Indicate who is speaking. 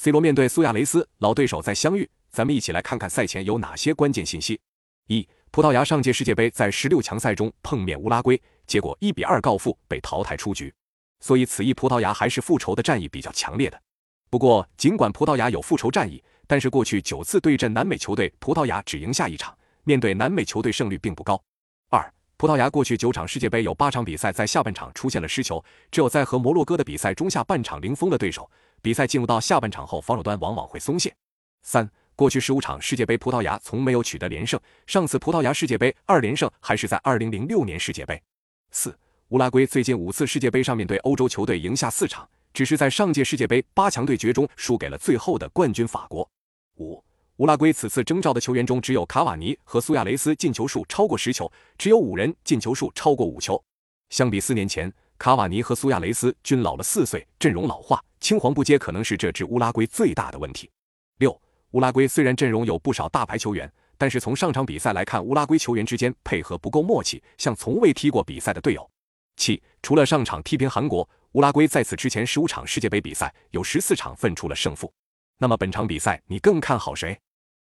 Speaker 1: C 罗面对苏亚雷斯，老对手再相遇，咱们一起来看看赛前有哪些关键信息。一、葡萄牙上届世界杯在十六强赛中碰面乌拉圭，结果一比二告负，被淘汰出局。所以此役葡萄牙还是复仇的战役比较强烈的。不过，尽管葡萄牙有复仇战役，但是过去九次对阵南美球队，葡萄牙只赢下一场，面对南美球队胜率并不高。二、葡萄牙过去九场世界杯有八场比赛在下半场出现了失球，只有在和摩洛哥的比赛中下半场零封了对手。比赛进入到下半场后，防守端往往会松懈。三、过去十五场世界杯，葡萄牙从没有取得连胜，上次葡萄牙世界杯二连胜还是在二零零六年世界杯。四、乌拉圭最近五次世界杯上面对欧洲球队赢下四场。只是在上届世界杯八强对决中输给了最后的冠军法国。五，乌拉圭此次征召的球员中，只有卡瓦尼和苏亚雷斯进球数超过十球，只有五人进球数超过五球。相比四年前，卡瓦尼和苏亚雷斯均老了四岁，阵容老化，青黄不接可能是这支乌拉圭最大的问题。六，乌拉圭虽然阵容有不少大牌球员，但是从上场比赛来看，乌拉圭球员之间配合不够默契，像从未踢过比赛的队友。七，除了上场踢平韩国。乌拉圭在此之前十五场世界杯比赛有十四场分出了胜负，那么本场比赛你更看好谁？